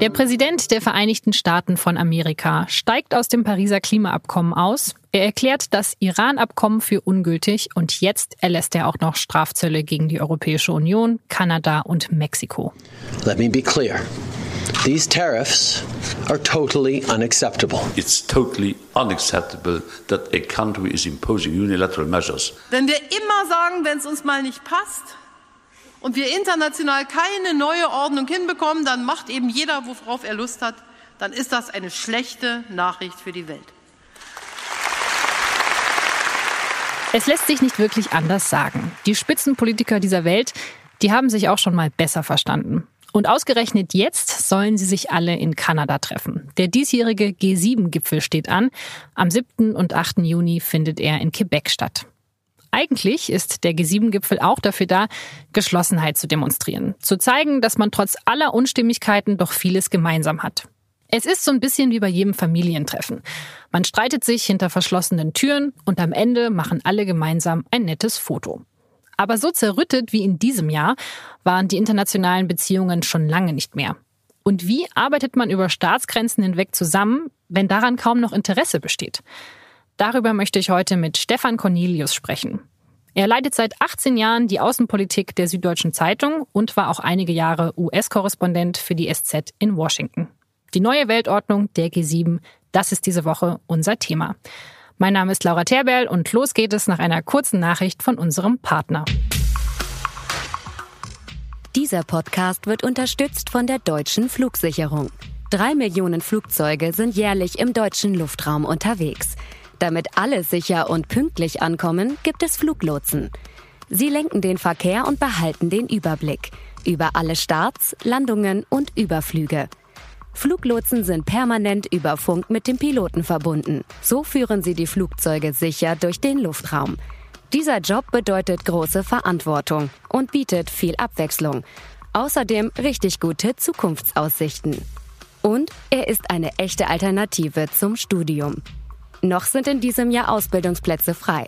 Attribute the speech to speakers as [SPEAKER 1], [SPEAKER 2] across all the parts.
[SPEAKER 1] Der Präsident der Vereinigten Staaten von Amerika steigt aus dem Pariser Klimaabkommen aus. Er erklärt das Iran-Abkommen für ungültig und jetzt erlässt er auch noch Strafzölle gegen die Europäische Union, Kanada und Mexiko.
[SPEAKER 2] Let me be clear. These tariffs are totally unacceptable.
[SPEAKER 3] It's totally unacceptable that a country is imposing unilateral measures.
[SPEAKER 4] Wenn wir immer sagen, wenn es uns mal nicht passt, und wir international keine neue Ordnung hinbekommen, dann macht eben jeder, worauf er Lust hat, dann ist das eine schlechte Nachricht für die Welt.
[SPEAKER 1] Es lässt sich nicht wirklich anders sagen. Die Spitzenpolitiker dieser Welt, die haben sich auch schon mal besser verstanden. Und ausgerechnet jetzt sollen sie sich alle in Kanada treffen. Der diesjährige G7-Gipfel steht an. Am 7. und 8. Juni findet er in Quebec statt. Eigentlich ist der G7-Gipfel auch dafür da, Geschlossenheit zu demonstrieren. Zu zeigen, dass man trotz aller Unstimmigkeiten doch vieles gemeinsam hat. Es ist so ein bisschen wie bei jedem Familientreffen. Man streitet sich hinter verschlossenen Türen und am Ende machen alle gemeinsam ein nettes Foto. Aber so zerrüttet wie in diesem Jahr waren die internationalen Beziehungen schon lange nicht mehr. Und wie arbeitet man über Staatsgrenzen hinweg zusammen, wenn daran kaum noch Interesse besteht? Darüber möchte ich heute mit Stefan Cornelius sprechen. Er leitet seit 18 Jahren die Außenpolitik der Süddeutschen Zeitung und war auch einige Jahre US-Korrespondent für die SZ in Washington. Die neue Weltordnung der G7, das ist diese Woche unser Thema. Mein Name ist Laura Terberl und los geht es nach einer kurzen Nachricht von unserem Partner.
[SPEAKER 5] Dieser Podcast wird unterstützt von der Deutschen Flugsicherung. Drei Millionen Flugzeuge sind jährlich im deutschen Luftraum unterwegs. Damit alle sicher und pünktlich ankommen, gibt es Fluglotsen. Sie lenken den Verkehr und behalten den Überblick über alle Starts, Landungen und Überflüge. Fluglotsen sind permanent über Funk mit dem Piloten verbunden. So führen sie die Flugzeuge sicher durch den Luftraum. Dieser Job bedeutet große Verantwortung und bietet viel Abwechslung. Außerdem richtig gute Zukunftsaussichten. Und er ist eine echte Alternative zum Studium. Noch sind in diesem Jahr Ausbildungsplätze frei.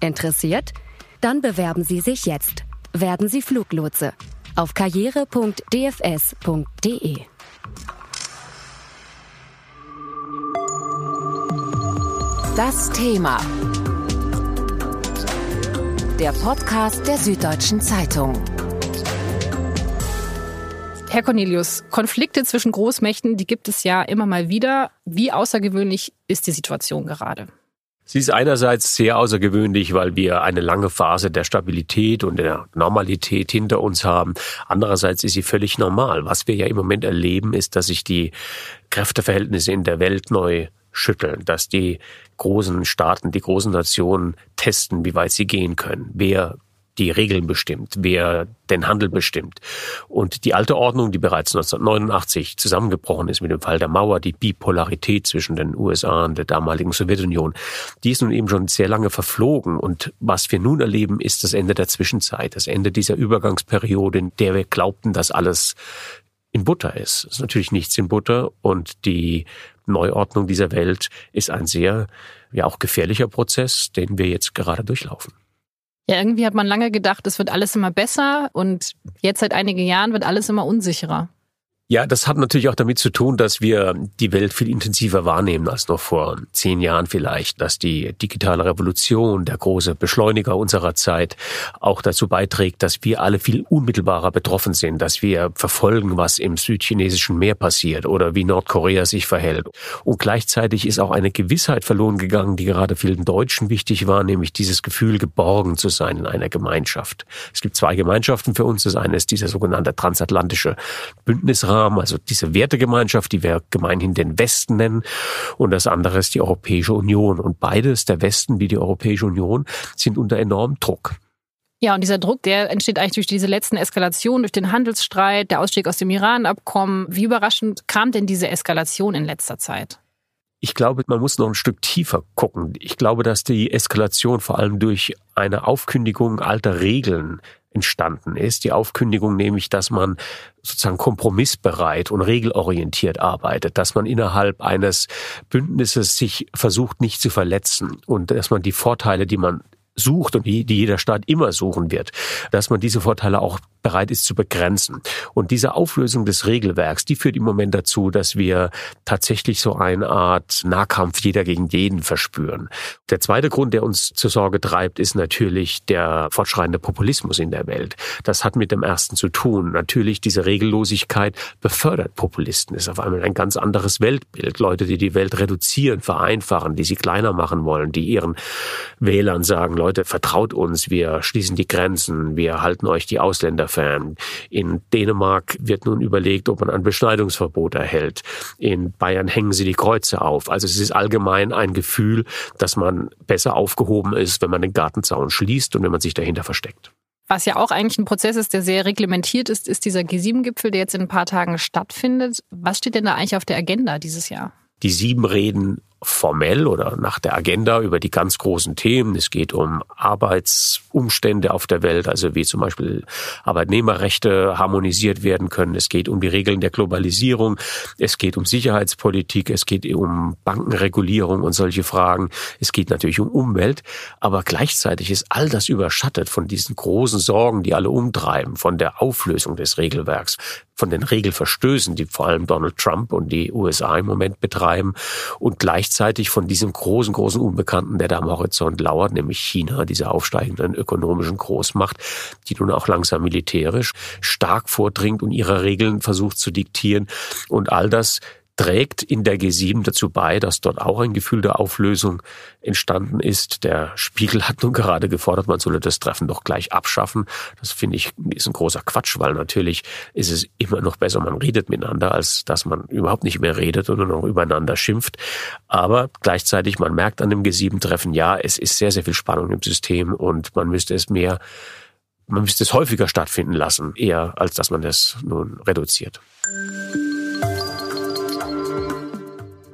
[SPEAKER 5] Interessiert? Dann bewerben Sie sich jetzt. Werden Sie Fluglotse auf karriere.dfs.de.
[SPEAKER 6] Das Thema. Der Podcast der Süddeutschen Zeitung.
[SPEAKER 1] Herr Cornelius, Konflikte zwischen Großmächten, die gibt es ja immer mal wieder. Wie außergewöhnlich ist die Situation gerade?
[SPEAKER 7] Sie ist einerseits sehr außergewöhnlich, weil wir eine lange Phase der Stabilität und der Normalität hinter uns haben. Andererseits ist sie völlig normal. Was wir ja im Moment erleben, ist, dass sich die Kräfteverhältnisse in der Welt neu schütteln, dass die großen Staaten, die großen Nationen testen, wie weit sie gehen können, wer die Regeln bestimmt, wer den Handel bestimmt. Und die alte Ordnung, die bereits 1989 zusammengebrochen ist mit dem Fall der Mauer, die Bipolarität zwischen den USA und der damaligen Sowjetunion, die ist nun eben schon sehr lange verflogen. Und was wir nun erleben, ist das Ende der Zwischenzeit, das Ende dieser Übergangsperiode, in der wir glaubten, dass alles in Butter ist. Es ist natürlich nichts in Butter und die Neuordnung dieser Welt ist ein sehr, ja auch gefährlicher Prozess, den wir jetzt gerade durchlaufen.
[SPEAKER 1] Ja, irgendwie hat man lange gedacht, es wird alles immer besser und jetzt seit einigen Jahren wird alles immer unsicherer.
[SPEAKER 7] Ja, das hat natürlich auch damit zu tun, dass wir die Welt viel intensiver wahrnehmen als noch vor zehn Jahren vielleicht, dass die digitale Revolution, der große Beschleuniger unserer Zeit, auch dazu beiträgt, dass wir alle viel unmittelbarer betroffen sind, dass wir verfolgen, was im südchinesischen Meer passiert oder wie Nordkorea sich verhält. Und gleichzeitig ist auch eine Gewissheit verloren gegangen, die gerade vielen Deutschen wichtig war, nämlich dieses Gefühl, geborgen zu sein in einer Gemeinschaft. Es gibt zwei Gemeinschaften für uns. Das eine ist dieser sogenannte transatlantische Bündnisrat haben, also diese Wertegemeinschaft, die wir gemeinhin den Westen nennen, und das andere ist die Europäische Union. Und beides, der Westen wie die Europäische Union, sind unter enormem Druck.
[SPEAKER 1] Ja, und dieser Druck, der entsteht eigentlich durch diese letzten Eskalationen, durch den Handelsstreit, der Ausstieg aus dem Iran-Abkommen. Wie überraschend kam denn diese Eskalation in letzter Zeit?
[SPEAKER 7] Ich glaube, man muss noch ein Stück tiefer gucken. Ich glaube, dass die Eskalation vor allem durch eine Aufkündigung alter Regeln entstanden ist. Die Aufkündigung nämlich, dass man sozusagen kompromissbereit und regelorientiert arbeitet, dass man innerhalb eines Bündnisses sich versucht, nicht zu verletzen und dass man die Vorteile, die man sucht und die, die jeder Staat immer suchen wird, dass man diese Vorteile auch bereit ist zu begrenzen. Und diese Auflösung des Regelwerks, die führt im Moment dazu, dass wir tatsächlich so eine Art Nahkampf jeder gegen jeden verspüren. Der zweite Grund, der uns zur Sorge treibt, ist natürlich der fortschreitende Populismus in der Welt. Das hat mit dem ersten zu tun. Natürlich diese Regellosigkeit befördert Populisten. ist auf einmal ein ganz anderes Weltbild. Leute, die die Welt reduzieren, vereinfachen, die sie kleiner machen wollen, die ihren Wählern sagen, Leute, vertraut uns, wir schließen die Grenzen, wir halten euch die Ausländer fern. In Dänemark wird nun überlegt, ob man ein Beschneidungsverbot erhält. In Bayern hängen sie die Kreuze auf. Also es ist allgemein ein Gefühl, dass man besser aufgehoben ist, wenn man den Gartenzaun schließt und wenn man sich dahinter versteckt.
[SPEAKER 1] Was ja auch eigentlich ein Prozess ist, der sehr reglementiert ist, ist dieser G7-Gipfel, der jetzt in ein paar Tagen stattfindet. Was steht denn da eigentlich auf der Agenda dieses Jahr?
[SPEAKER 7] Die sieben reden formell oder nach der Agenda über die ganz großen Themen. Es geht um Arbeitsumstände auf der Welt, also wie zum Beispiel Arbeitnehmerrechte harmonisiert werden können. Es geht um die Regeln der Globalisierung. Es geht um Sicherheitspolitik. Es geht um Bankenregulierung und solche Fragen. Es geht natürlich um Umwelt. Aber gleichzeitig ist all das überschattet von diesen großen Sorgen, die alle umtreiben, von der Auflösung des Regelwerks, von den Regelverstößen, die vor allem Donald Trump und die USA im Moment betreiben und gleichzeitig von diesem großen, großen Unbekannten, der da am Horizont lauert, nämlich China, dieser aufsteigenden ökonomischen Großmacht, die nun auch langsam militärisch stark vordringt und ihre Regeln versucht zu diktieren. Und all das trägt in der G7 dazu bei, dass dort auch ein Gefühl der Auflösung entstanden ist. Der Spiegel hat nun gerade gefordert, man solle das Treffen doch gleich abschaffen. Das finde ich ist ein großer Quatsch, weil natürlich ist es immer noch besser, man redet miteinander, als dass man überhaupt nicht mehr redet nur noch übereinander schimpft. Aber gleichzeitig, man merkt an dem G7-Treffen, ja, es ist sehr, sehr viel Spannung im System und man müsste es mehr man müsste es häufiger stattfinden lassen, eher als dass man das nun reduziert.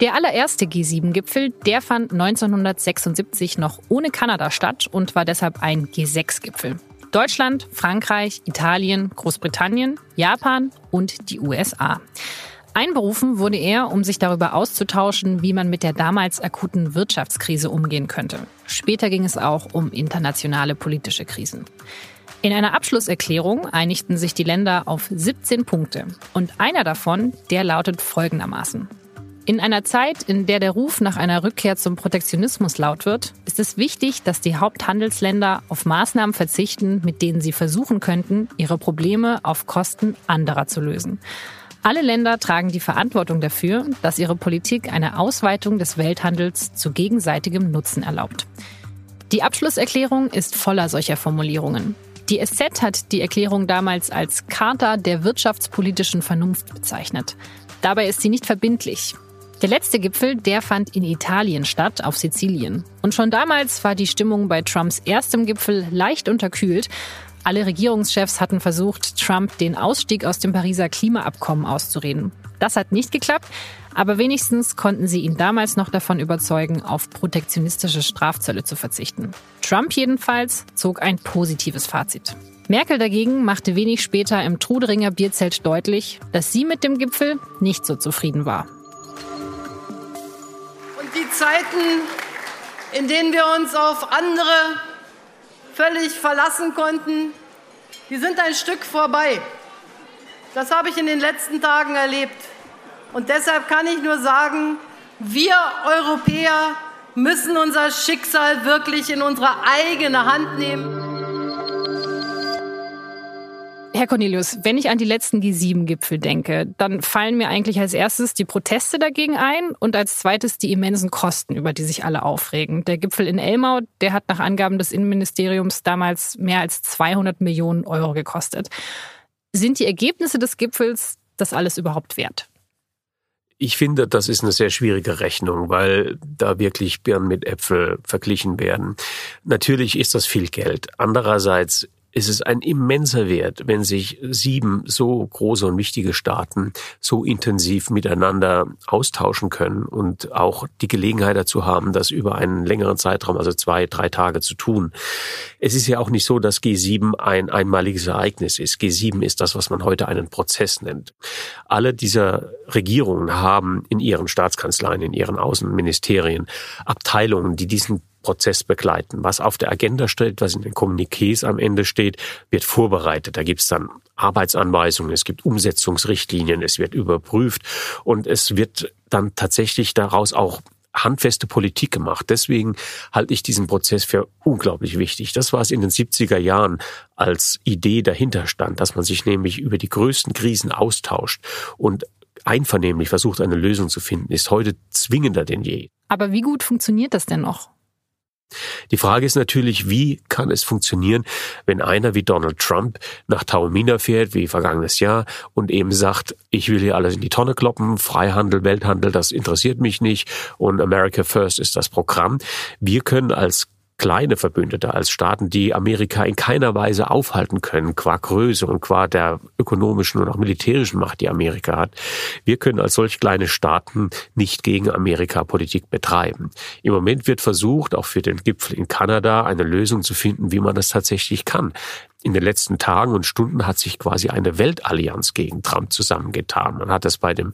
[SPEAKER 1] Der allererste G7-Gipfel, der fand 1976 noch ohne Kanada statt und war deshalb ein G6-Gipfel. Deutschland, Frankreich, Italien, Großbritannien, Japan und die USA. Einberufen wurde er, um sich darüber auszutauschen, wie man mit der damals akuten Wirtschaftskrise umgehen könnte. Später ging es auch um internationale politische Krisen. In einer Abschlusserklärung einigten sich die Länder auf 17 Punkte. Und einer davon, der lautet folgendermaßen. In einer Zeit, in der der Ruf nach einer Rückkehr zum Protektionismus laut wird, ist es wichtig, dass die Haupthandelsländer auf Maßnahmen verzichten, mit denen sie versuchen könnten, ihre Probleme auf Kosten anderer zu lösen. Alle Länder tragen die Verantwortung dafür, dass ihre Politik eine Ausweitung des Welthandels zu gegenseitigem Nutzen erlaubt. Die Abschlusserklärung ist voller solcher Formulierungen. Die SZ hat die Erklärung damals als Charta der wirtschaftspolitischen Vernunft bezeichnet. Dabei ist sie nicht verbindlich. Der letzte Gipfel, der fand in Italien statt, auf Sizilien. Und schon damals war die Stimmung bei Trumps erstem Gipfel leicht unterkühlt. Alle Regierungschefs hatten versucht, Trump den Ausstieg aus dem Pariser Klimaabkommen auszureden. Das hat nicht geklappt, aber wenigstens konnten sie ihn damals noch davon überzeugen, auf protektionistische Strafzölle zu verzichten. Trump jedenfalls zog ein positives Fazit. Merkel dagegen machte wenig später im Truderinger Bierzelt deutlich, dass sie mit dem Gipfel nicht so zufrieden war
[SPEAKER 4] die Zeiten, in denen wir uns auf andere völlig verlassen konnten, die sind ein Stück vorbei. Das habe ich in den letzten Tagen erlebt. Und deshalb kann ich nur sagen, wir Europäer müssen unser Schicksal wirklich in unsere eigene Hand nehmen.
[SPEAKER 1] Herr Cornelius, wenn ich an die letzten G7-Gipfel denke, dann fallen mir eigentlich als erstes die Proteste dagegen ein und als zweites die immensen Kosten, über die sich alle aufregen. Der Gipfel in Elmau, der hat nach Angaben des Innenministeriums damals mehr als 200 Millionen Euro gekostet. Sind die Ergebnisse des Gipfels das alles überhaupt wert?
[SPEAKER 7] Ich finde, das ist eine sehr schwierige Rechnung, weil da wirklich Birnen mit Äpfel verglichen werden. Natürlich ist das viel Geld. Andererseits ist es ein immenser Wert, wenn sich sieben so große und wichtige Staaten so intensiv miteinander austauschen können und auch die Gelegenheit dazu haben, das über einen längeren Zeitraum, also zwei, drei Tage zu tun. Es ist ja auch nicht so, dass G7 ein einmaliges Ereignis ist. G7 ist das, was man heute einen Prozess nennt. Alle dieser Regierungen haben in ihren Staatskanzleien, in ihren Außenministerien Abteilungen, die diesen Prozess begleiten. Was auf der Agenda steht, was in den Kommuniqués am Ende steht, wird vorbereitet. Da gibt es dann Arbeitsanweisungen, es gibt Umsetzungsrichtlinien, es wird überprüft und es wird dann tatsächlich daraus auch handfeste Politik gemacht. Deswegen halte ich diesen Prozess für unglaublich wichtig. Das war es in den 70er Jahren als Idee dahinter stand, dass man sich nämlich über die größten Krisen austauscht und einvernehmlich versucht, eine Lösung zu finden, ist heute zwingender denn je.
[SPEAKER 1] Aber wie gut funktioniert das denn noch?
[SPEAKER 7] Die Frage ist natürlich, wie kann es funktionieren, wenn einer wie Donald Trump nach Taormina fährt, wie vergangenes Jahr, und eben sagt, ich will hier alles in die Tonne kloppen, Freihandel, Welthandel, das interessiert mich nicht und America First ist das Programm. Wir können als kleine Verbündete, als Staaten, die Amerika in keiner Weise aufhalten können, qua Größe und qua der ökonomischen und auch militärischen Macht, die Amerika hat. Wir können als solch kleine Staaten nicht gegen Amerika Politik betreiben. Im Moment wird versucht, auch für den Gipfel in Kanada eine Lösung zu finden, wie man das tatsächlich kann in den letzten Tagen und Stunden hat sich quasi eine Weltallianz gegen Trump zusammengetan. Man hat das bei dem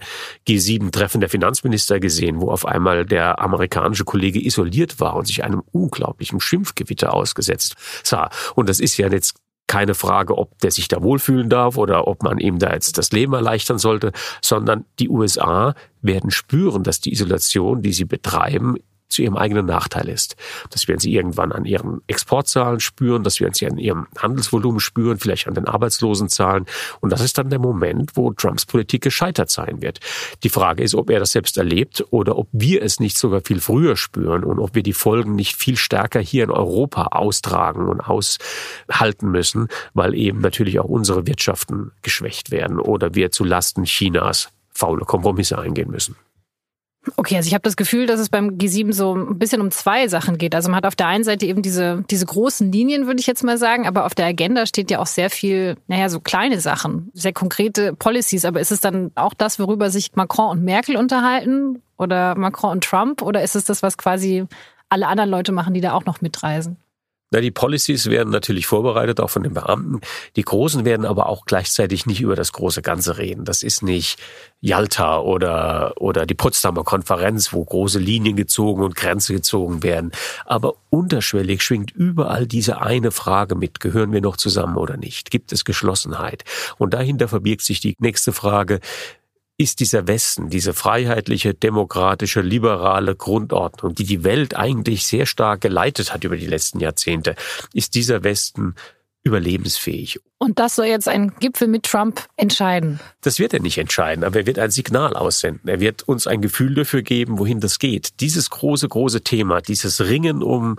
[SPEAKER 7] G7-Treffen der Finanzminister gesehen, wo auf einmal der amerikanische Kollege isoliert war und sich einem unglaublichen Schimpfgewitter ausgesetzt sah. Und das ist ja jetzt keine Frage, ob der sich da wohlfühlen darf oder ob man ihm da jetzt das Leben erleichtern sollte, sondern die USA werden spüren, dass die Isolation, die sie betreiben, zu ihrem eigenen Nachteil ist. Das werden sie irgendwann an ihren Exportzahlen spüren, das werden sie an ihrem Handelsvolumen spüren, vielleicht an den Arbeitslosenzahlen. Und das ist dann der Moment, wo Trumps Politik gescheitert sein wird. Die Frage ist, ob er das selbst erlebt oder ob wir es nicht sogar viel früher spüren und ob wir die Folgen nicht viel stärker hier in Europa austragen und aushalten müssen, weil eben natürlich auch unsere Wirtschaften geschwächt werden oder wir zu Lasten Chinas faule Kompromisse eingehen müssen.
[SPEAKER 1] Okay, also ich habe das Gefühl, dass es beim G7 so ein bisschen um zwei Sachen geht. Also man hat auf der einen Seite eben diese, diese großen Linien, würde ich jetzt mal sagen, aber auf der Agenda steht ja auch sehr viel, naja, so kleine Sachen, sehr konkrete Policies. Aber ist es dann auch das, worüber sich Macron und Merkel unterhalten oder Macron und Trump? Oder ist es das, was quasi alle anderen Leute machen, die da auch noch mitreisen?
[SPEAKER 7] Na, die Policies werden natürlich vorbereitet, auch von den Beamten. Die Großen werden aber auch gleichzeitig nicht über das große Ganze reden. Das ist nicht Yalta oder, oder die Potsdamer Konferenz, wo große Linien gezogen und Grenze gezogen werden. Aber unterschwellig schwingt überall diese eine Frage mit. Gehören wir noch zusammen oder nicht? Gibt es Geschlossenheit? Und dahinter verbirgt sich die nächste Frage ist dieser Westen, diese freiheitliche, demokratische, liberale Grundordnung, die die Welt eigentlich sehr stark geleitet hat über die letzten Jahrzehnte, ist dieser Westen überlebensfähig.
[SPEAKER 1] Und das soll jetzt ein Gipfel mit Trump entscheiden?
[SPEAKER 7] Das wird er nicht entscheiden, aber er wird ein Signal aussenden. Er wird uns ein Gefühl dafür geben, wohin das geht. Dieses große, große Thema, dieses Ringen um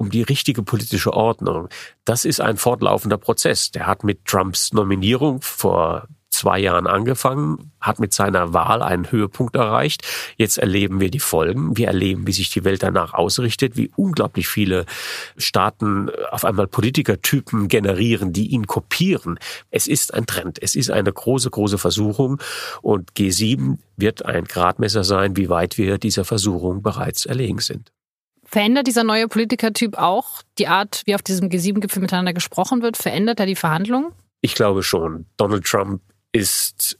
[SPEAKER 7] um die richtige politische Ordnung. Das ist ein fortlaufender Prozess. Der hat mit Trumps Nominierung vor zwei Jahren angefangen, hat mit seiner Wahl einen Höhepunkt erreicht. Jetzt erleben wir die Folgen. Wir erleben, wie sich die Welt danach ausrichtet, wie unglaublich viele Staaten auf einmal Politikertypen generieren, die ihn kopieren. Es ist ein Trend. Es ist eine große, große Versuchung. Und G7 wird ein Gradmesser sein, wie weit wir dieser Versuchung bereits erlegen sind.
[SPEAKER 1] Verändert dieser neue Politikertyp auch die Art, wie auf diesem G7-Gipfel miteinander gesprochen wird? Verändert er die Verhandlungen?
[SPEAKER 7] Ich glaube schon. Donald Trump ist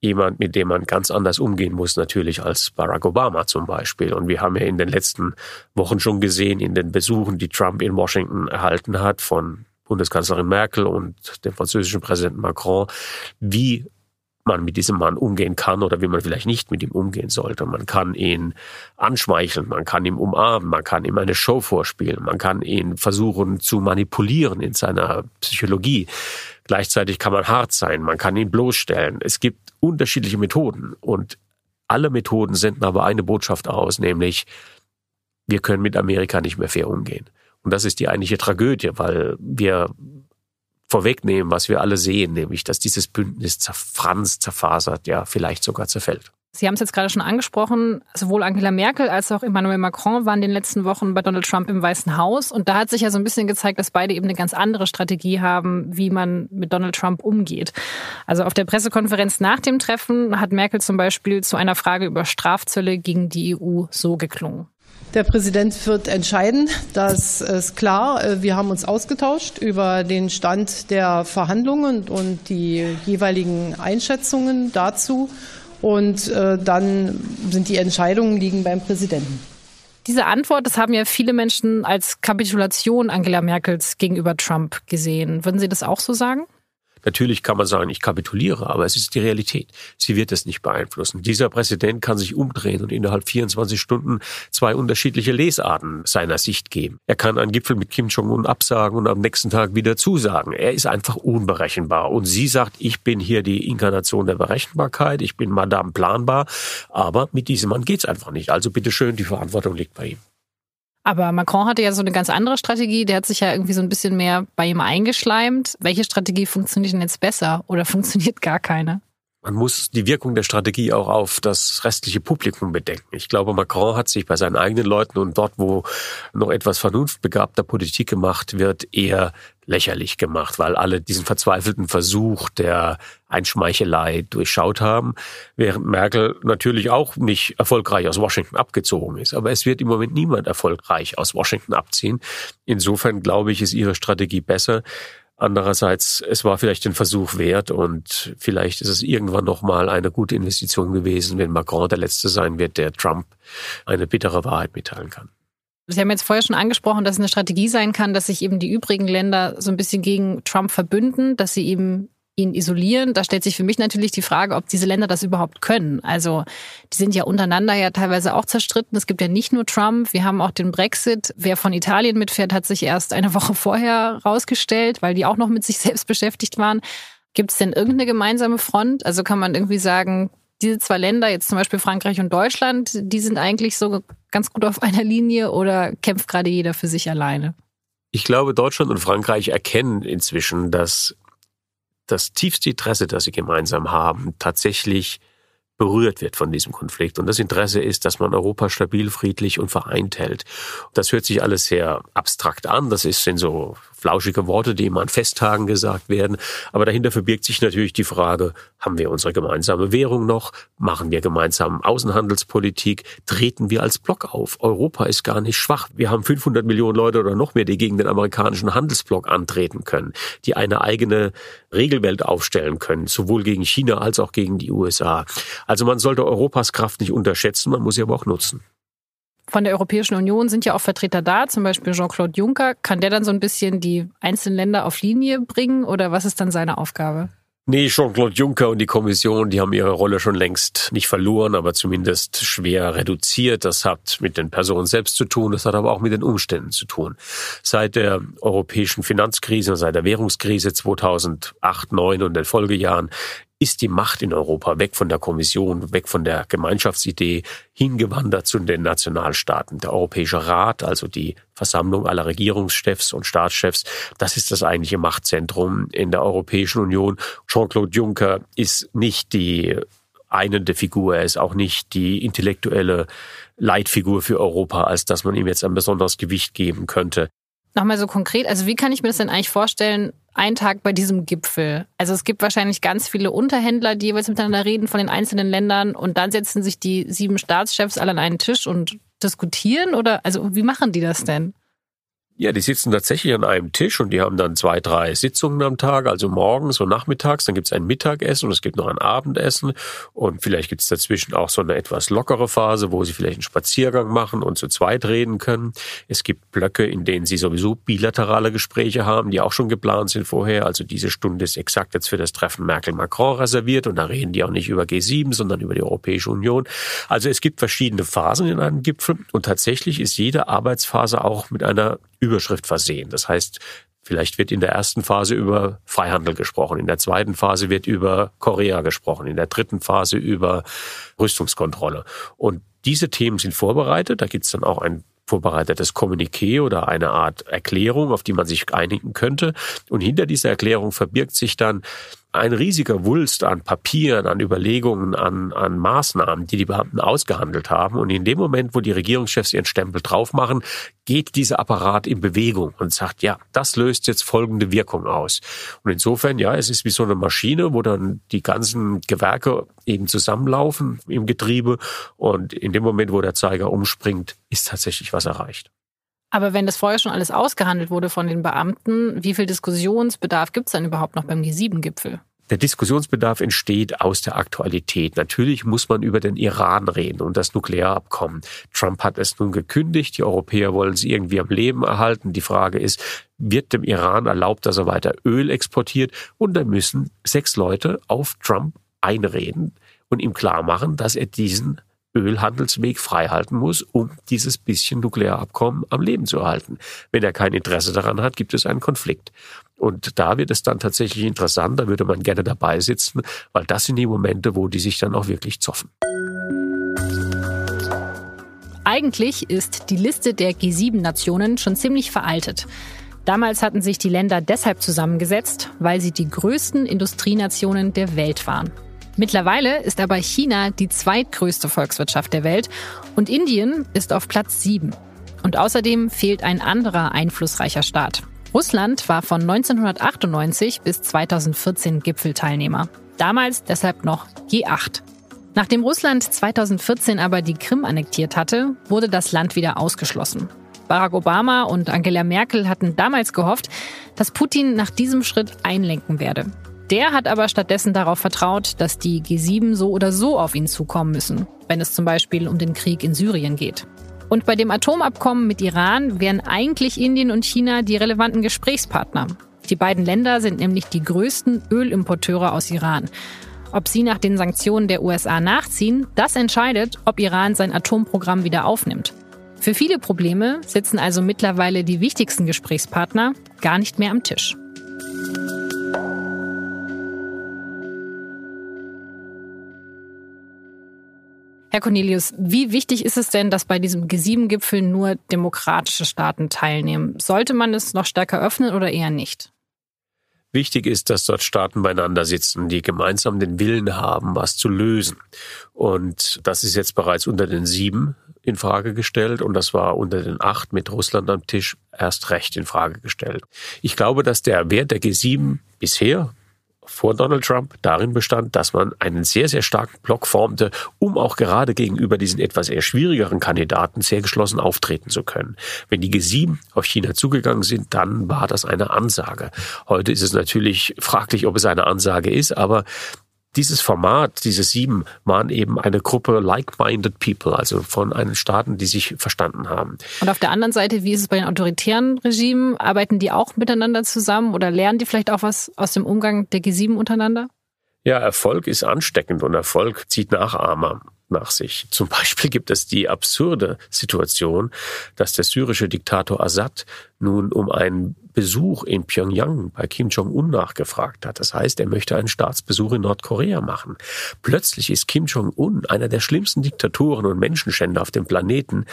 [SPEAKER 7] jemand, mit dem man ganz anders umgehen muss, natürlich als Barack Obama zum Beispiel. Und wir haben ja in den letzten Wochen schon gesehen, in den Besuchen, die Trump in Washington erhalten hat von Bundeskanzlerin Merkel und dem französischen Präsidenten Macron, wie man mit diesem Mann umgehen kann oder wie man vielleicht nicht mit ihm umgehen sollte. Man kann ihn anschmeicheln, man kann ihn umarmen, man kann ihm eine Show vorspielen, man kann ihn versuchen zu manipulieren in seiner Psychologie. Gleichzeitig kann man hart sein, man kann ihn bloßstellen. Es gibt unterschiedliche Methoden und alle Methoden senden aber eine Botschaft aus, nämlich wir können mit Amerika nicht mehr fair umgehen. Und das ist die eigentliche Tragödie, weil wir vorwegnehmen, was wir alle sehen, nämlich dass dieses Bündnis zerfranst, zerfasert, ja vielleicht sogar zerfällt.
[SPEAKER 1] Sie haben es jetzt gerade schon angesprochen, sowohl Angela Merkel als auch Emmanuel Macron waren in den letzten Wochen bei Donald Trump im Weißen Haus. Und da hat sich ja so ein bisschen gezeigt, dass beide eben eine ganz andere Strategie haben, wie man mit Donald Trump umgeht. Also auf der Pressekonferenz nach dem Treffen hat Merkel zum Beispiel zu einer Frage über Strafzölle gegen die EU so geklungen.
[SPEAKER 4] Der Präsident wird entscheiden. Das ist klar. Wir haben uns ausgetauscht über den Stand der Verhandlungen und die jeweiligen Einschätzungen dazu. Und äh, dann sind die Entscheidungen liegen beim Präsidenten.
[SPEAKER 1] Diese Antwort, das haben ja viele Menschen als Kapitulation Angela Merkels gegenüber Trump gesehen. Würden Sie das auch so sagen?
[SPEAKER 7] Natürlich kann man sagen, ich kapituliere, aber es ist die Realität. Sie wird es nicht beeinflussen. Dieser Präsident kann sich umdrehen und innerhalb 24 Stunden zwei unterschiedliche Lesarten seiner Sicht geben. Er kann einen Gipfel mit Kim Jong-un absagen und am nächsten Tag wieder zusagen. Er ist einfach unberechenbar. Und sie sagt, ich bin hier die Inkarnation der Berechenbarkeit, ich bin Madame planbar, aber mit diesem Mann geht's einfach nicht. Also bitteschön, die Verantwortung liegt bei ihm.
[SPEAKER 1] Aber Macron hatte ja so eine ganz andere Strategie. Der hat sich ja irgendwie so ein bisschen mehr bei ihm eingeschleimt. Welche Strategie funktioniert denn jetzt besser oder funktioniert gar keine?
[SPEAKER 7] Man muss die Wirkung der Strategie auch auf das restliche Publikum bedenken. Ich glaube, Macron hat sich bei seinen eigenen Leuten und dort, wo noch etwas vernunftbegabter Politik gemacht wird, eher lächerlich gemacht, weil alle diesen verzweifelten Versuch der Einschmeichelei durchschaut haben, während Merkel natürlich auch nicht erfolgreich aus Washington abgezogen ist. Aber es wird im Moment niemand erfolgreich aus Washington abziehen. Insofern glaube ich, ist ihre Strategie besser. Andererseits, es war vielleicht ein Versuch wert und vielleicht ist es irgendwann nochmal eine gute Investition gewesen, wenn Macron der Letzte sein wird, der Trump eine bittere Wahrheit mitteilen kann.
[SPEAKER 1] Sie haben jetzt vorher schon angesprochen, dass es eine Strategie sein kann, dass sich eben die übrigen Länder so ein bisschen gegen Trump verbünden, dass sie eben ihn isolieren. Da stellt sich für mich natürlich die Frage, ob diese Länder das überhaupt können. Also die sind ja untereinander ja teilweise auch zerstritten. Es gibt ja nicht nur Trump, wir haben auch den Brexit. Wer von Italien mitfährt, hat sich erst eine Woche vorher rausgestellt, weil die auch noch mit sich selbst beschäftigt waren. Gibt es denn irgendeine gemeinsame Front? Also kann man irgendwie sagen, diese zwei Länder, jetzt zum Beispiel Frankreich und Deutschland, die sind eigentlich so ganz gut auf einer Linie oder kämpft gerade jeder für sich alleine?
[SPEAKER 7] Ich glaube, Deutschland und Frankreich erkennen inzwischen, dass das tiefste Interesse, das sie gemeinsam haben, tatsächlich berührt wird von diesem Konflikt. Und das Interesse ist, dass man Europa stabil, friedlich und vereint hält. Das hört sich alles sehr abstrakt an. Das sind so flauschige Worte, die immer an Festtagen gesagt werden. Aber dahinter verbirgt sich natürlich die Frage, haben wir unsere gemeinsame Währung noch? Machen wir gemeinsam Außenhandelspolitik? Treten wir als Block auf? Europa ist gar nicht schwach. Wir haben 500 Millionen Leute oder noch mehr, die gegen den amerikanischen Handelsblock antreten können, die eine eigene Regelwelt aufstellen können, sowohl gegen China als auch gegen die USA. Also man sollte Europas Kraft nicht unterschätzen, man muss sie aber auch nutzen
[SPEAKER 1] von der Europäischen Union sind ja auch Vertreter da, zum Beispiel Jean-Claude Juncker. Kann der dann so ein bisschen die einzelnen Länder auf Linie bringen oder was ist dann seine Aufgabe?
[SPEAKER 7] Nee, Jean-Claude Juncker und die Kommission, die haben ihre Rolle schon längst nicht verloren, aber zumindest schwer reduziert. Das hat mit den Personen selbst zu tun, das hat aber auch mit den Umständen zu tun. Seit der europäischen Finanzkrise, seit der Währungskrise 2008, 2009 und den Folgejahren ist die Macht in Europa weg von der Kommission, weg von der Gemeinschaftsidee, hingewandert zu den Nationalstaaten. Der Europäische Rat, also die Versammlung aller Regierungschefs und Staatschefs, das ist das eigentliche Machtzentrum in der Europäischen Union. Jean-Claude Juncker ist nicht die einende Figur, er ist auch nicht die intellektuelle Leitfigur für Europa, als dass man ihm jetzt ein besonderes Gewicht geben könnte.
[SPEAKER 1] Nochmal so konkret, also wie kann ich mir das denn eigentlich vorstellen, ein Tag bei diesem Gipfel? Also es gibt wahrscheinlich ganz viele Unterhändler, die jeweils miteinander reden von den einzelnen Ländern und dann setzen sich die sieben Staatschefs alle an einen Tisch und diskutieren oder also wie machen die das denn?
[SPEAKER 7] Ja, die sitzen tatsächlich an einem Tisch und die haben dann zwei, drei Sitzungen am Tag, also morgens und nachmittags. Dann gibt's ein Mittagessen und es gibt noch ein Abendessen und vielleicht gibt's dazwischen auch so eine etwas lockere Phase, wo sie vielleicht einen Spaziergang machen und zu zweit reden können. Es gibt Blöcke, in denen sie sowieso bilaterale Gespräche haben, die auch schon geplant sind vorher. Also diese Stunde ist exakt jetzt für das Treffen Merkel-Macron reserviert und da reden die auch nicht über G7, sondern über die Europäische Union. Also es gibt verschiedene Phasen in einem Gipfel und tatsächlich ist jede Arbeitsphase auch mit einer Überschrift versehen. Das heißt, Vielleicht wird in der ersten Phase über Freihandel gesprochen, in der zweiten Phase wird über Korea gesprochen, in der dritten Phase über Rüstungskontrolle. Und diese Themen sind vorbereitet. Da gibt es dann auch ein vorbereitetes Kommuniqué oder eine Art Erklärung, auf die man sich einigen könnte. Und hinter dieser Erklärung verbirgt sich dann ein riesiger Wulst an Papieren, an Überlegungen, an, an Maßnahmen, die die Beamten ausgehandelt haben. Und in dem Moment, wo die Regierungschefs ihren Stempel drauf machen, geht dieser Apparat in Bewegung und sagt, ja, das löst jetzt folgende Wirkung aus. Und insofern, ja, es ist wie so eine Maschine, wo dann die ganzen Gewerke eben zusammenlaufen im Getriebe. Und in dem Moment, wo der Zeiger umspringt, ist tatsächlich was erreicht.
[SPEAKER 1] Aber wenn das vorher schon alles ausgehandelt wurde von den Beamten, wie viel Diskussionsbedarf gibt es dann überhaupt noch beim G7-Gipfel?
[SPEAKER 7] Der Diskussionsbedarf entsteht aus der Aktualität. Natürlich muss man über den Iran reden und das Nuklearabkommen. Trump hat es nun gekündigt. Die Europäer wollen es irgendwie am Leben erhalten. Die Frage ist, wird dem Iran erlaubt, dass er weiter Öl exportiert? Und da müssen sechs Leute auf Trump einreden und ihm klar machen, dass er diesen Ölhandelsweg freihalten muss, um dieses bisschen Nuklearabkommen am Leben zu erhalten. Wenn er kein Interesse daran hat, gibt es einen Konflikt. Und da wird es dann tatsächlich interessant, da würde man gerne dabei sitzen, weil das sind die Momente, wo die sich dann auch wirklich zoffen.
[SPEAKER 1] Eigentlich ist die Liste der G7-Nationen schon ziemlich veraltet. Damals hatten sich die Länder deshalb zusammengesetzt, weil sie die größten Industrienationen der Welt waren. Mittlerweile ist aber China die zweitgrößte Volkswirtschaft der Welt und Indien ist auf Platz 7. Und außerdem fehlt ein anderer einflussreicher Staat. Russland war von 1998 bis 2014 Gipfelteilnehmer. Damals deshalb noch G8. Nachdem Russland 2014 aber die Krim annektiert hatte, wurde das Land wieder ausgeschlossen. Barack Obama und Angela Merkel hatten damals gehofft, dass Putin nach diesem Schritt einlenken werde. Der hat aber stattdessen darauf vertraut, dass die G7 so oder so auf ihn zukommen müssen, wenn es zum Beispiel um den Krieg in Syrien geht. Und bei dem Atomabkommen mit Iran wären eigentlich Indien und China die relevanten Gesprächspartner. Die beiden Länder sind nämlich die größten Ölimporteure aus Iran. Ob sie nach den Sanktionen der USA nachziehen, das entscheidet, ob Iran sein Atomprogramm wieder aufnimmt. Für viele Probleme sitzen also mittlerweile die wichtigsten Gesprächspartner gar nicht mehr am Tisch. Herr Cornelius, wie wichtig ist es denn, dass bei diesem G7-Gipfel nur demokratische Staaten teilnehmen? Sollte man es noch stärker öffnen oder eher nicht?
[SPEAKER 7] Wichtig ist, dass dort Staaten beieinander sitzen, die gemeinsam den Willen haben, was zu lösen. Und das ist jetzt bereits unter den sieben in Frage gestellt und das war unter den acht mit Russland am Tisch erst recht in Frage gestellt. Ich glaube, dass der Wert der G7 bisher vor Donald Trump darin bestand, dass man einen sehr, sehr starken Block formte, um auch gerade gegenüber diesen etwas eher schwierigeren Kandidaten sehr geschlossen auftreten zu können. Wenn die G7 auf China zugegangen sind, dann war das eine Ansage. Heute ist es natürlich fraglich, ob es eine Ansage ist, aber dieses Format, diese sieben, waren eben eine Gruppe like-minded people, also von einen Staaten, die sich verstanden haben.
[SPEAKER 1] Und auf der anderen Seite, wie ist es bei den autoritären Regimen? Arbeiten die auch miteinander zusammen oder lernen die vielleicht auch was aus dem Umgang der G7 untereinander?
[SPEAKER 7] Ja, Erfolg ist ansteckend und Erfolg zieht Nachahmer nach sich. Zum Beispiel gibt es die absurde Situation, dass der syrische Diktator Assad nun um einen Besuch in Pyongyang bei Kim Jong-un nachgefragt hat. Das heißt, er möchte einen Staatsbesuch in Nordkorea machen. Plötzlich ist Kim Jong-un, einer der schlimmsten Diktatoren und Menschenschänder auf dem Planeten,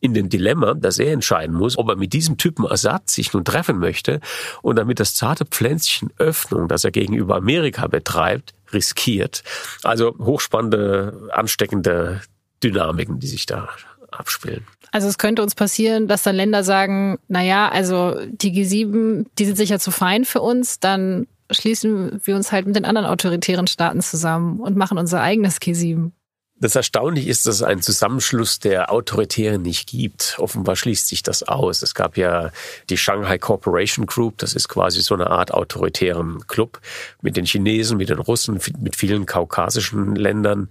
[SPEAKER 7] in dem Dilemma, dass er entscheiden muss, ob er mit diesem Typen Assad sich nun treffen möchte und damit das zarte Pflänzchen Öffnung, das er gegenüber Amerika betreibt, riskiert. Also hochspannende, ansteckende Dynamiken, die sich da abspielen.
[SPEAKER 1] Also es könnte uns passieren, dass dann Länder sagen, na ja, also die G7, die sind sicher zu fein für uns, dann schließen wir uns halt mit den anderen autoritären Staaten zusammen und machen unser eigenes G7.
[SPEAKER 7] Das Erstaunliche ist, dass es einen Zusammenschluss der Autoritären nicht gibt. Offenbar schließt sich das aus. Es gab ja die Shanghai Corporation Group, das ist quasi so eine Art autoritären Club mit den Chinesen, mit den Russen, mit vielen kaukasischen Ländern,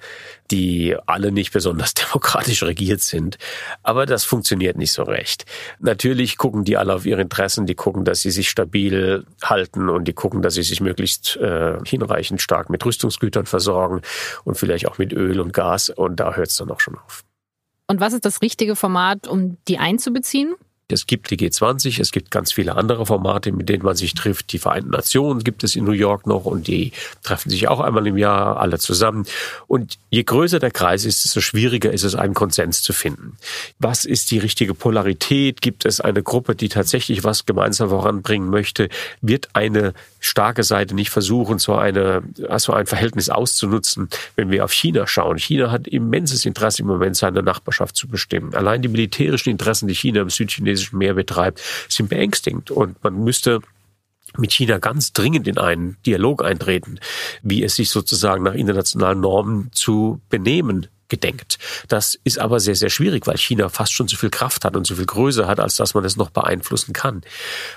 [SPEAKER 7] die alle nicht besonders demokratisch regiert sind. Aber das funktioniert nicht so recht. Natürlich gucken die alle auf ihre Interessen, die gucken, dass sie sich stabil halten und die gucken, dass sie sich möglichst äh, hinreichend stark mit Rüstungsgütern versorgen und vielleicht auch mit Öl und Gas und da hört es dann auch schon auf.
[SPEAKER 1] Und was ist das richtige Format, um die einzubeziehen?
[SPEAKER 7] Es gibt die G20, es gibt ganz viele andere Formate, mit denen man sich trifft. Die Vereinten Nationen gibt es in New York noch und die treffen sich auch einmal im Jahr alle zusammen. Und je größer der Kreis ist, desto schwieriger ist es, einen Konsens zu finden. Was ist die richtige Polarität? Gibt es eine Gruppe, die tatsächlich was gemeinsam voranbringen möchte? Wird eine starke Seite nicht versuchen, so eine, also ein Verhältnis auszunutzen, wenn wir auf China schauen? China hat immenses Interesse im Moment, seine Nachbarschaft zu bestimmen. Allein die militärischen Interessen, die China im Südchinesischen chinesischen Meer betreibt, sind beängstigend. Und man müsste mit China ganz dringend in einen Dialog eintreten, wie es sich sozusagen nach internationalen Normen zu benehmen gedenkt. Das ist aber sehr, sehr schwierig, weil China fast schon so viel Kraft hat und so viel Größe hat, als dass man es noch beeinflussen kann.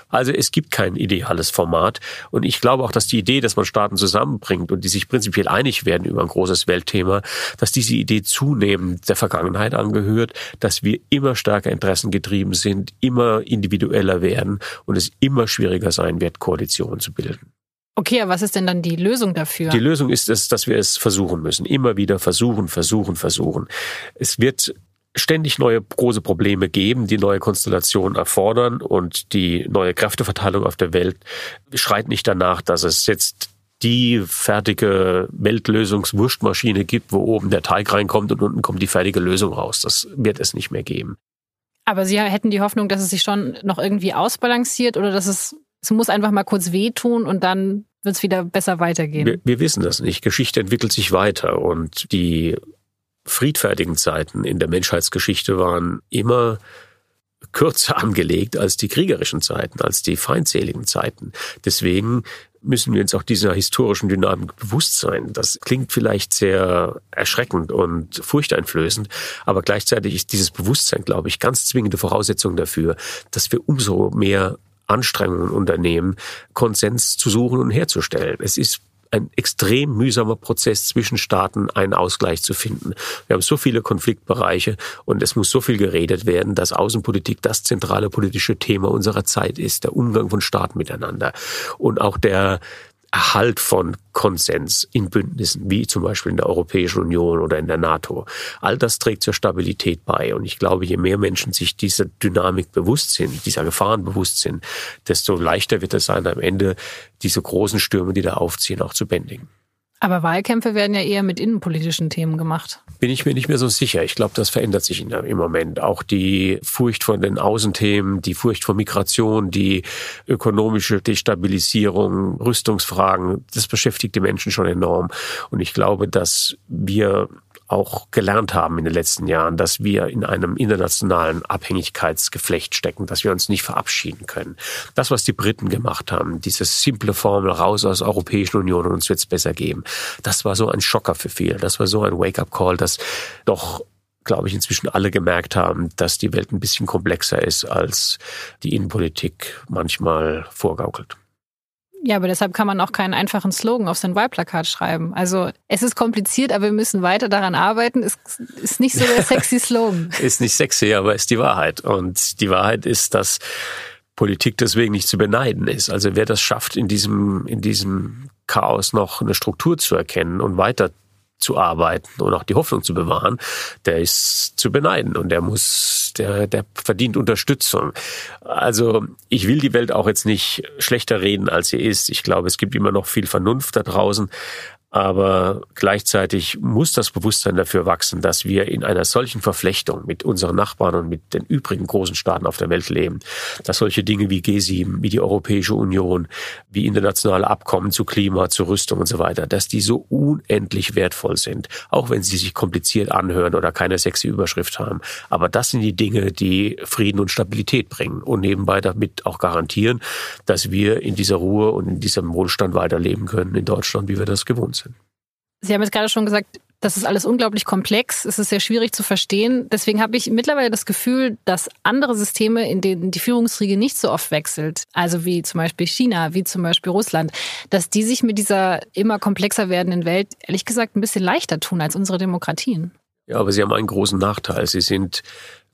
[SPEAKER 7] Also es gibt kein ideales Format. Und ich glaube auch, dass die Idee, dass man Staaten zusammenbringt und die sich prinzipiell einig werden über ein großes Weltthema, dass diese Idee zunehmend der Vergangenheit angehört, dass wir immer stärker interessengetrieben sind, immer individueller werden und es immer schwieriger sein wird, Koalitionen zu bilden.
[SPEAKER 1] Okay, aber was ist denn dann die Lösung dafür?
[SPEAKER 7] Die Lösung ist es, dass wir es versuchen müssen. Immer wieder versuchen, versuchen, versuchen. Es wird ständig neue große Probleme geben, die neue Konstellationen erfordern und die neue Kräfteverteilung auf der Welt schreit nicht danach, dass es jetzt die fertige Weltlösungswurstmaschine gibt, wo oben der Teig reinkommt und unten kommt die fertige Lösung raus. Das wird es nicht mehr geben.
[SPEAKER 1] Aber Sie hätten die Hoffnung, dass es sich schon noch irgendwie ausbalanciert oder dass es, es muss einfach mal kurz wehtun und dann wird es wieder besser weitergehen?
[SPEAKER 7] Wir, wir wissen das nicht. Geschichte entwickelt sich weiter und die friedfertigen Zeiten in der Menschheitsgeschichte waren immer kürzer angelegt als die kriegerischen Zeiten, als die feindseligen Zeiten. Deswegen müssen wir uns auch dieser historischen Dynamik bewusst sein. Das klingt vielleicht sehr erschreckend und furchteinflößend, aber gleichzeitig ist dieses Bewusstsein, glaube ich, ganz zwingende Voraussetzung dafür, dass wir umso mehr Anstrengungen unternehmen, Konsens zu suchen und herzustellen. Es ist ein extrem mühsamer Prozess zwischen Staaten, einen Ausgleich zu finden. Wir haben so viele Konfliktbereiche und es muss so viel geredet werden, dass Außenpolitik das zentrale politische Thema unserer Zeit ist, der Umgang von Staaten miteinander und auch der Erhalt von Konsens in Bündnissen, wie zum Beispiel in der Europäischen Union oder in der NATO. All das trägt zur Stabilität bei. Und ich glaube, je mehr Menschen sich dieser Dynamik bewusst sind, dieser Gefahren bewusst sind, desto leichter wird es sein, am Ende diese großen Stürme, die da aufziehen, auch zu bändigen.
[SPEAKER 1] Aber Wahlkämpfe werden ja eher mit innenpolitischen Themen gemacht.
[SPEAKER 7] Bin ich mir nicht mehr so sicher. Ich glaube, das verändert sich im Moment. Auch die Furcht vor den Außenthemen, die Furcht vor Migration, die ökonomische Destabilisierung, Rüstungsfragen, das beschäftigt die Menschen schon enorm. Und ich glaube, dass wir auch gelernt haben in den letzten Jahren, dass wir in einem internationalen Abhängigkeitsgeflecht stecken, dass wir uns nicht verabschieden können. Das, was die Briten gemacht haben, diese simple Formel raus aus der Europäischen Union und uns wird es besser geben, das war so ein Schocker für viele. Das war so ein Wake-up-Call, dass doch glaube ich, inzwischen alle gemerkt haben, dass die Welt ein bisschen komplexer ist, als die Innenpolitik manchmal vorgaukelt.
[SPEAKER 1] Ja, aber deshalb kann man auch keinen einfachen Slogan auf sein Wahlplakat schreiben. Also es ist kompliziert, aber wir müssen weiter daran arbeiten. Es ist nicht so der sexy Slogan.
[SPEAKER 7] ist nicht sexy, aber ist die Wahrheit. Und die Wahrheit ist, dass Politik deswegen nicht zu beneiden ist. Also wer das schafft, in diesem, in diesem Chaos noch eine Struktur zu erkennen und weiter zu arbeiten und auch die Hoffnung zu bewahren, der ist zu beneiden und der muss, der, der verdient Unterstützung. Also ich will die Welt auch jetzt nicht schlechter reden, als sie ist. Ich glaube, es gibt immer noch viel Vernunft da draußen, aber gleichzeitig muss das Bewusstsein dafür wachsen, dass wir in einer solchen Verflechtung mit unseren Nachbarn und mit den übrigen großen Staaten auf der Welt leben, dass solche Dinge wie G7, wie die Europäische Union, wie internationale Abkommen zu Klima, zu Rüstung und so weiter, dass die so unendlich wertvoll sind, auch wenn sie sich kompliziert anhören oder keine sexy Überschrift haben. Aber das sind die Dinge, die Frieden und Stabilität bringen und nebenbei damit auch garantieren, dass wir in dieser Ruhe und in diesem Wohlstand weiterleben können in Deutschland, wie wir das gewohnt sind.
[SPEAKER 1] Sie haben jetzt gerade schon gesagt, das ist alles unglaublich komplex, es ist sehr schwierig zu verstehen. Deswegen habe ich mittlerweile das Gefühl, dass andere Systeme, in denen die Führungsriege nicht so oft wechselt, also wie zum Beispiel China, wie zum Beispiel Russland, dass die sich mit dieser immer komplexer werdenden Welt ehrlich gesagt ein bisschen leichter tun als unsere Demokratien.
[SPEAKER 7] Ja, aber sie haben einen großen Nachteil. Sie sind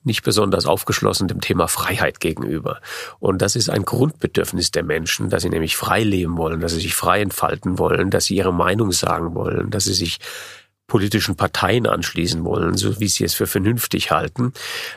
[SPEAKER 7] nicht besonders aufgeschlossen dem Thema Freiheit gegenüber. Und das ist ein Grundbedürfnis der Menschen, dass sie nämlich frei leben wollen, dass sie sich frei entfalten wollen, dass sie ihre Meinung sagen wollen, dass sie sich politischen Parteien anschließen wollen, so wie sie es für vernünftig halten,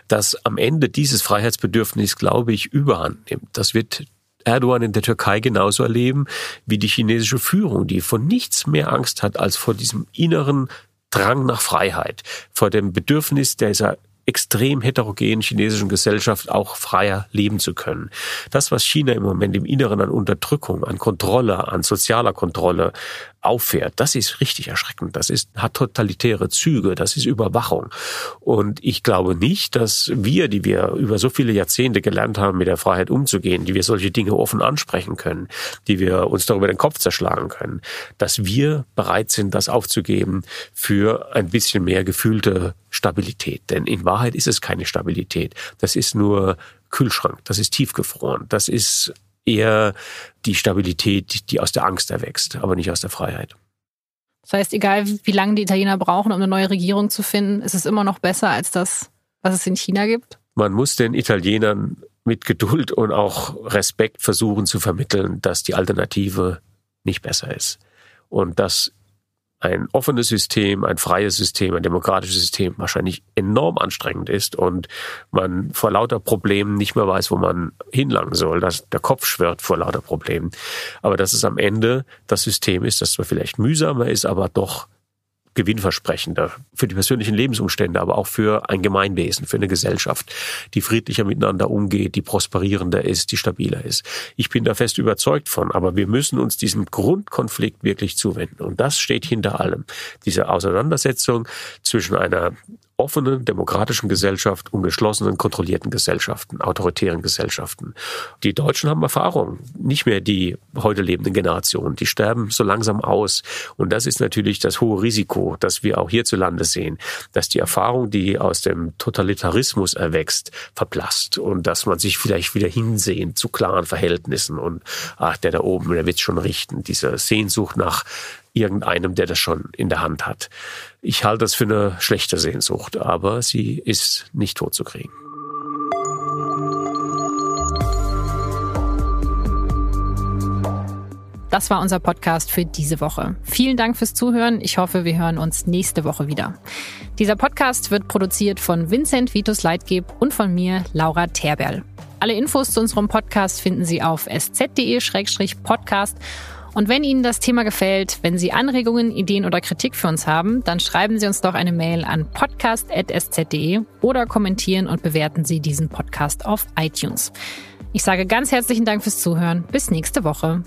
[SPEAKER 7] dass am Ende dieses Freiheitsbedürfnis, glaube ich, überhand nimmt. Das wird Erdogan in der Türkei genauso erleben wie die chinesische Führung, die vor nichts mehr Angst hat als vor diesem inneren Drang nach Freiheit, vor dem Bedürfnis dieser extrem heterogenen chinesischen Gesellschaft auch freier leben zu können. Das, was China im Moment im Inneren an Unterdrückung, an Kontrolle, an sozialer Kontrolle auffährt, das ist richtig erschreckend. Das ist, hat totalitäre Züge, das ist Überwachung. Und ich glaube nicht, dass wir, die wir über so viele Jahrzehnte gelernt haben, mit der Freiheit umzugehen, die wir solche Dinge offen ansprechen können, die wir uns darüber den Kopf zerschlagen können, dass wir bereit sind, das aufzugeben für ein bisschen mehr gefühlte Stabilität. Denn in Wahrheit ist es keine Stabilität. Das ist nur Kühlschrank, das ist tiefgefroren, das ist eher die Stabilität, die aus der Angst erwächst, aber nicht aus der Freiheit.
[SPEAKER 1] Das heißt, egal wie lange die Italiener brauchen, um eine neue Regierung zu finden, ist es immer noch besser als das, was es in China gibt?
[SPEAKER 7] Man muss den Italienern mit Geduld und auch Respekt versuchen zu vermitteln, dass die Alternative nicht besser ist. Und dass ein offenes System, ein freies System, ein demokratisches System wahrscheinlich enorm anstrengend ist und man vor lauter Problemen nicht mehr weiß, wo man hinlangen soll, dass der Kopf schwirrt vor lauter Problemen. Aber dass es am Ende das System ist, das zwar vielleicht mühsamer ist, aber doch gewinnversprechender für die persönlichen Lebensumstände, aber auch für ein Gemeinwesen, für eine Gesellschaft, die friedlicher miteinander umgeht, die prosperierender ist, die stabiler ist. Ich bin da fest überzeugt von, aber wir müssen uns diesem Grundkonflikt wirklich zuwenden. Und das steht hinter allem. Diese Auseinandersetzung zwischen einer offenen, demokratischen Gesellschaft und geschlossenen, kontrollierten Gesellschaften, autoritären Gesellschaften. Die Deutschen haben Erfahrung, nicht mehr die heute lebenden Generationen. Die sterben so langsam aus. Und das ist natürlich das hohe Risiko, das wir auch hierzulande sehen, dass die Erfahrung, die aus dem Totalitarismus erwächst, verblasst und dass man sich vielleicht wieder hinsehen zu klaren Verhältnissen und ach, der da oben, der wird schon richten. Diese Sehnsucht nach irgendeinem, der das schon in der Hand hat. Ich halte das für eine schlechte Sehnsucht, aber sie ist nicht tot zu kriegen.
[SPEAKER 1] Das war unser Podcast für diese Woche. Vielen Dank fürs Zuhören. Ich hoffe, wir hören uns nächste Woche wieder. Dieser Podcast wird produziert von Vincent Vitus Leitgeb und von mir, Laura Terberl. Alle Infos zu unserem Podcast finden Sie auf sz.de-podcast und wenn Ihnen das Thema gefällt, wenn Sie Anregungen, Ideen oder Kritik für uns haben, dann schreiben Sie uns doch eine Mail an podcast.sz.de oder kommentieren und bewerten Sie diesen Podcast auf iTunes. Ich sage ganz herzlichen Dank fürs Zuhören. Bis nächste Woche.